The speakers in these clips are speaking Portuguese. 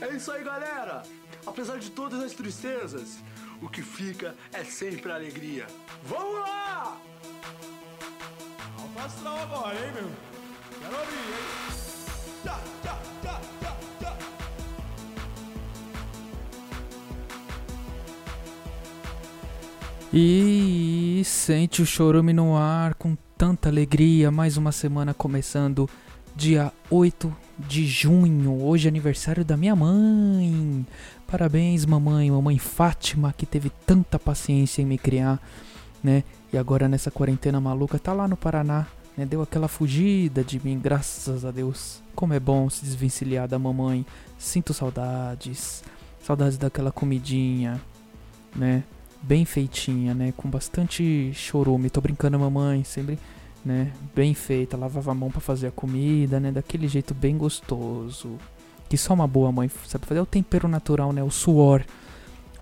É isso aí, galera! Apesar de todas as tristezas, o que fica é sempre a alegria. Vamos lá! Astral agora, hein, meu? Quero ouvir, hein? E sente o chorume no ar com tanta alegria. Mais uma semana começando, dia 8 de junho. Hoje é aniversário da minha mãe. Parabéns, mamãe, mamãe Fátima, que teve tanta paciência em me criar, né? E agora nessa quarentena maluca tá lá no Paraná, né? Deu aquela fugida de mim, graças a Deus. Como é bom se desvencilhar da mamãe. Sinto saudades. Saudades daquela comidinha, né? Bem feitinha, né? Com bastante chorume. Tô brincando, mamãe, sempre, né? Bem feita. Lavava a mão pra fazer a comida, né? Daquele jeito bem gostoso. Que só uma boa mãe sabe fazer. É o tempero natural, né? O suor.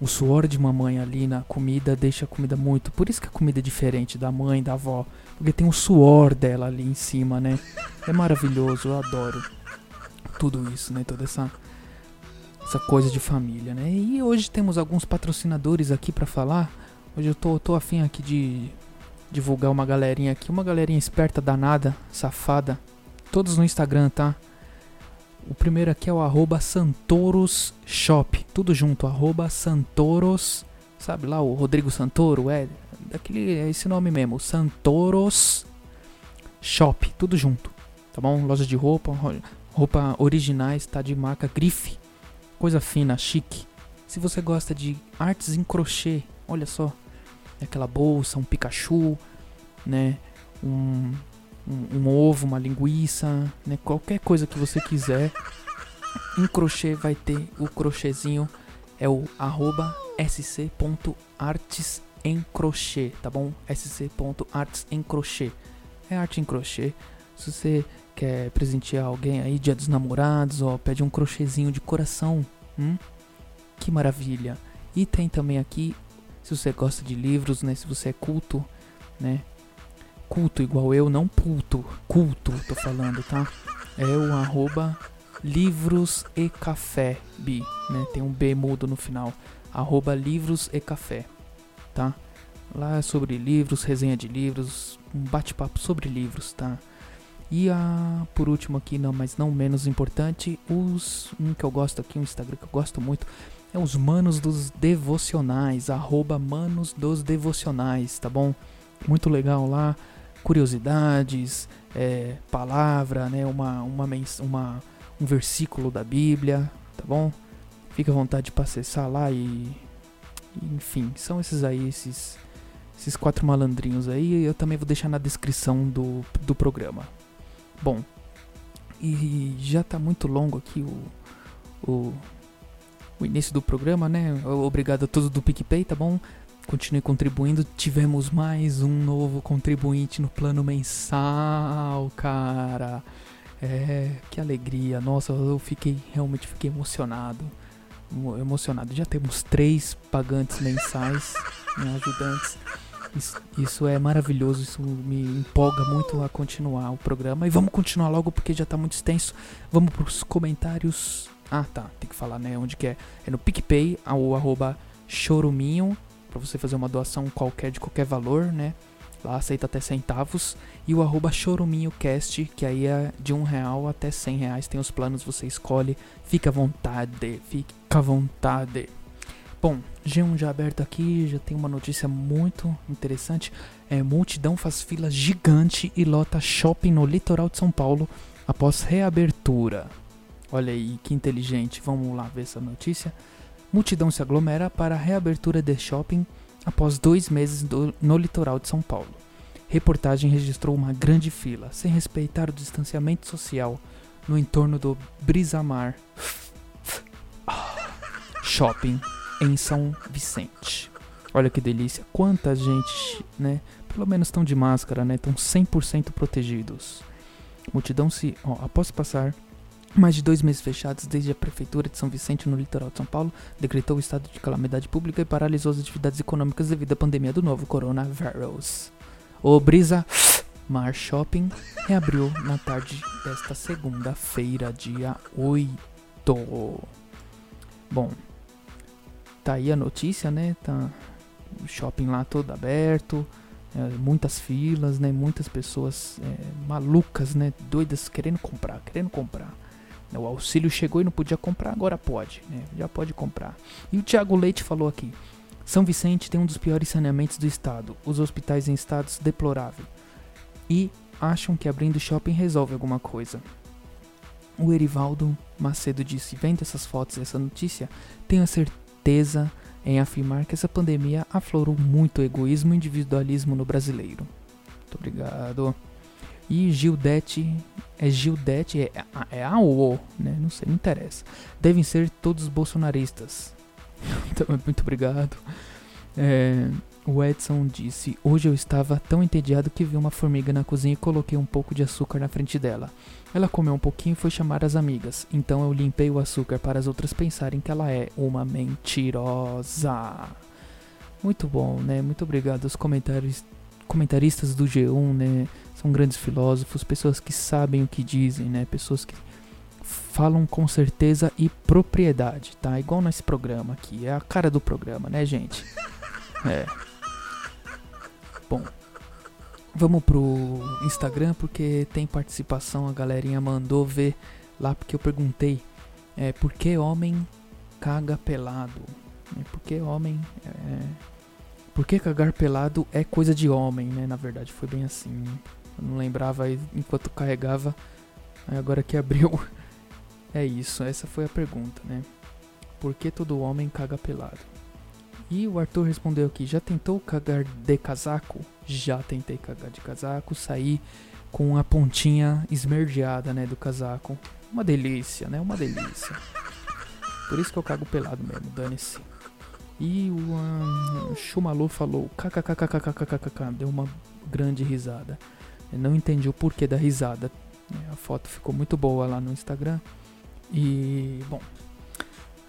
O suor de mamãe ali na comida deixa a comida muito. Por isso que a comida é diferente da mãe, da avó. Porque tem o suor dela ali em cima, né? É maravilhoso, eu adoro tudo isso, né? Toda essa essa coisa de família, né? E hoje temos alguns patrocinadores aqui pra falar. Hoje eu tô, tô afim aqui de divulgar uma galerinha aqui, uma galerinha esperta, danada, safada. Todos no Instagram, tá? O primeiro aqui é o arroba Santoros Shop. Tudo junto, arroba Santoros. Sabe lá o Rodrigo Santoro? É, daquele, é esse nome mesmo. Santoros Shop. Tudo junto. Tá bom? Loja de roupa, ro- roupa originais, tá? De marca Grife. Coisa fina, chique. Se você gosta de artes em crochê, olha só. Aquela bolsa, um Pikachu, né? Um, um, um ovo, uma linguiça, né? Qualquer coisa que você quiser. Em crochê vai ter o crochêzinho. É o arroba sc.artes em crochê, tá bom? sc.artes em crochê. É arte em crochê. Se você quer presentear alguém aí, dia dos namorados, ó, pede um crochêzinho de coração. Hum? Que maravilha. E tem também aqui, se você gosta de livros, né? Se você é culto, né? Culto igual eu, não pulto. Culto, tô falando, tá? É o arroba livros e café, bi, né? Tem um B mudo no final. Arroba livros e café, tá? Lá é sobre livros, resenha de livros, um bate-papo sobre livros, tá? E a, por último aqui, não, mas não menos importante, os um que eu gosto aqui, um Instagram que eu gosto muito, é os Manos dos Devocionais, arroba Manos dos Devocionais, tá bom? Muito legal lá, curiosidades, é, palavra, né, uma, uma, uma, um versículo da Bíblia, tá bom? Fica à vontade para acessar lá e, e, enfim, são esses aí, esses, esses quatro malandrinhos aí, eu também vou deixar na descrição do, do programa. Bom, e já tá muito longo aqui o, o, o início do programa, né? Obrigado a todos do PicPay, tá bom? Continue contribuindo. Tivemos mais um novo contribuinte no plano mensal, cara. É, que alegria. Nossa, eu fiquei, realmente fiquei emocionado. Emo- Emocionado. Já temos três pagantes mensais, né, ajudantes. Isso, isso é maravilhoso, isso me empolga muito a continuar o programa. E vamos continuar logo porque já tá muito extenso. Vamos pros comentários. Ah, tá, tem que falar, né, onde que é. É no PicPay, o arroba choruminho, pra você fazer uma doação qualquer, de qualquer valor, né. Lá aceita até centavos. E o arroba choruminhocast, que aí é de um real até cem reais. Tem os planos, você escolhe. Fica à vontade, fica à vontade. Bom, G1 já aberto aqui, já tem uma notícia muito interessante. É, multidão faz fila gigante e lota shopping no litoral de São Paulo após reabertura. Olha aí, que inteligente. Vamos lá ver essa notícia. Multidão se aglomera para a reabertura de shopping após dois meses do- no litoral de São Paulo. Reportagem registrou uma grande fila, sem respeitar o distanciamento social, no entorno do Brisamar Shopping em São Vicente. Olha que delícia, quanta gente, né? Pelo menos estão de máscara, né? Estão 100% protegidos. Multidão se, ó, após passar mais de dois meses fechados desde a prefeitura de São Vicente no litoral de São Paulo decretou o estado de calamidade pública e paralisou as atividades econômicas devido à pandemia do novo coronavírus. O Brisa Mar Shopping reabriu na tarde desta segunda-feira, dia 8. Bom, tá aí a notícia, né? Tá o shopping lá todo aberto, é, muitas filas, né? Muitas pessoas é, malucas, né? Doidas querendo comprar, querendo comprar. O auxílio chegou e não podia comprar, agora pode, né? Já pode comprar. E o Thiago Leite falou aqui: São Vicente tem um dos piores saneamentos do estado, os hospitais em status deplorável. E acham que abrindo shopping resolve alguma coisa. O Erivaldo Macedo disse: Vendo essas fotos e essa notícia, tenho a certeza em afirmar que essa pandemia aflorou muito o egoísmo e individualismo no brasileiro. Muito obrigado. E Gildete, é Gildete, é, é a ou né? Não sei, não interessa. Devem ser todos bolsonaristas. Então, muito obrigado. É, o Edson disse: Hoje eu estava tão entediado que vi uma formiga na cozinha e coloquei um pouco de açúcar na frente dela. Ela comeu um pouquinho e foi chamar as amigas. Então eu limpei o açúcar para as outras pensarem que ela é uma mentirosa. Muito bom, né? Muito obrigado aos comentários, comentaristas do G1, né? São grandes filósofos, pessoas que sabem o que dizem, né? Pessoas que falam com certeza e propriedade, tá? Igual nesse programa aqui. É a cara do programa, né, gente? É. Bom, Vamos pro Instagram porque tem participação, a galerinha mandou ver lá porque eu perguntei é, por que homem caga pelado? É, por que homem. É, por que cagar pelado é coisa de homem, né? Na verdade foi bem assim. Né? Eu não lembrava aí enquanto carregava. Aí agora que abriu. É isso, essa foi a pergunta, né? Por que todo homem caga pelado? E o Arthur respondeu aqui: Já tentou cagar de casaco? Já tentei cagar de casaco, saí com a pontinha esmerdeada, né, do casaco. Uma delícia, né? Uma delícia. Por isso que eu cago pelado mesmo, dane-se. E o um, Chumalu falou kkkkkkkk, deu uma grande risada. Eu não entendi o porquê da risada. A foto ficou muito boa lá no Instagram. E, bom,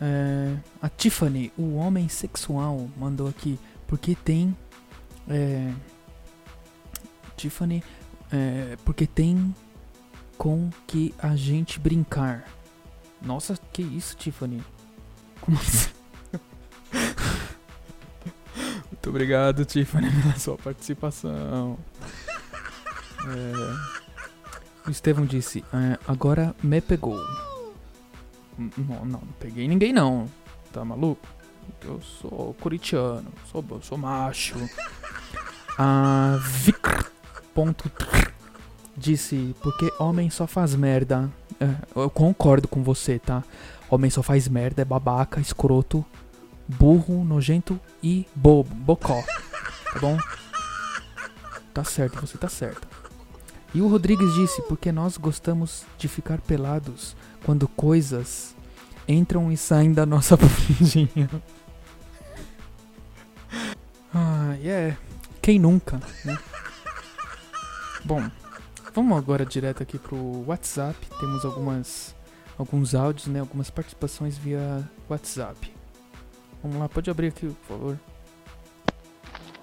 é, a Tiffany, o homem sexual, mandou aqui. Porque tem. É, Tiffany, é, porque tem com que a gente brincar. Nossa, que isso, Tiffany? Como assim? Muito obrigado, Tiffany, pela sua participação. É, o Estevão disse: é, Agora me pegou. Não, não, não peguei ninguém não. Tá maluco? Eu sou corintiano, sou, sou macho. A Vic ponto disse, porque homem só faz merda. É, eu concordo com você, tá? Homem só faz merda, é babaca, escroto, burro, nojento e bobo, bocó. Tá bom? Tá certo, você tá certo. E o Rodrigues disse, porque nós gostamos de ficar pelados quando coisas entram e saem da nossa bundinha. Ah, yeah. Quem nunca, né? Bom, vamos agora direto aqui pro WhatsApp. Temos algumas alguns áudios, né? Algumas participações via WhatsApp. Vamos lá, pode abrir aqui, por favor.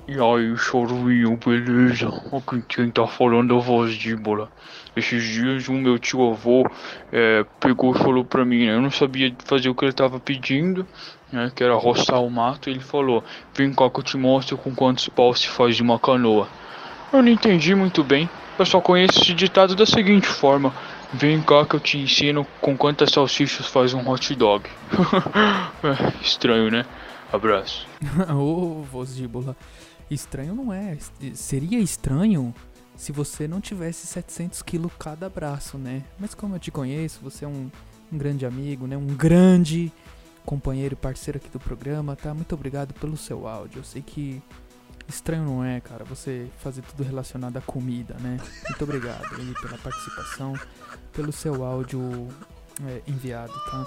E aí, choruinho, beleza? Aqui quem tá falando é a voz de bola. Esses dias o meu tio avô é, pegou e falou pra mim, né? Eu não sabia fazer o que ele tava pedindo, né? Que era roçar o mato. Ele falou, vem cá que eu te mostro com quantos paus se faz uma canoa. Eu não entendi muito bem. Eu só conheço esse ditado da seguinte forma: Vem cá que eu te ensino com quantas salsichas faz um hot dog. é, estranho, né? Abraço. Ô, oh, Vozíbola. Estranho não é. Seria estranho se você não tivesse 700 quilos cada braço, né? Mas como eu te conheço, você é um, um grande amigo, né? Um grande companheiro e parceiro aqui do programa, tá? Muito obrigado pelo seu áudio. Eu sei que Estranho não é, cara, você fazer tudo relacionado à comida, né? Muito obrigado aí pela participação, pelo seu áudio é, enviado, tá?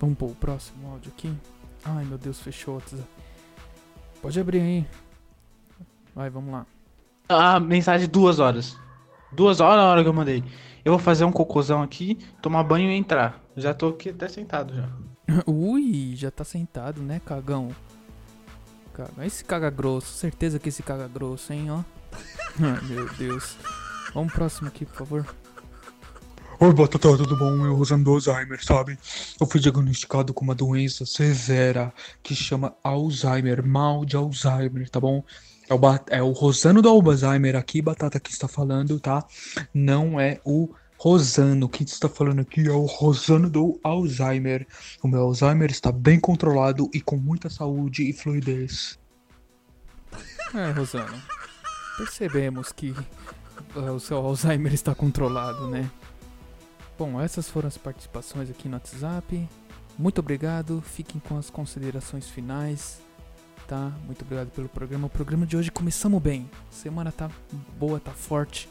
Vamos pôr o próximo áudio aqui. Ai meu Deus, fechou. Pode abrir aí. Vai, vamos lá. A mensagem duas horas. Duas horas na hora que eu mandei. Eu vou fazer um cocôzão aqui, tomar banho e entrar. Já tô aqui até sentado já. Ui, já tá sentado, né, cagão? Caga. Esse caga grosso, certeza que esse caga grosso, hein, ó. Ai, meu Deus. Vamos próximo aqui, por favor. Oi, Batata, tudo bom? Eu usando Alzheimer, sabe? Eu fui diagnosticado com uma doença severa que chama Alzheimer, mal de Alzheimer, tá bom? É o, é o Rosano do Alzheimer aqui, Batata, que está falando, tá? Não é o Rosano. Quem está falando aqui é o Rosano do Alzheimer. O meu Alzheimer está bem controlado e com muita saúde e fluidez. É, Rosana. Percebemos que ah, o seu Alzheimer está controlado, né? Bom, essas foram as participações aqui no WhatsApp. Muito obrigado. Fiquem com as considerações finais. Tá? Muito obrigado pelo programa. O programa de hoje começamos bem. Semana tá boa, tá forte,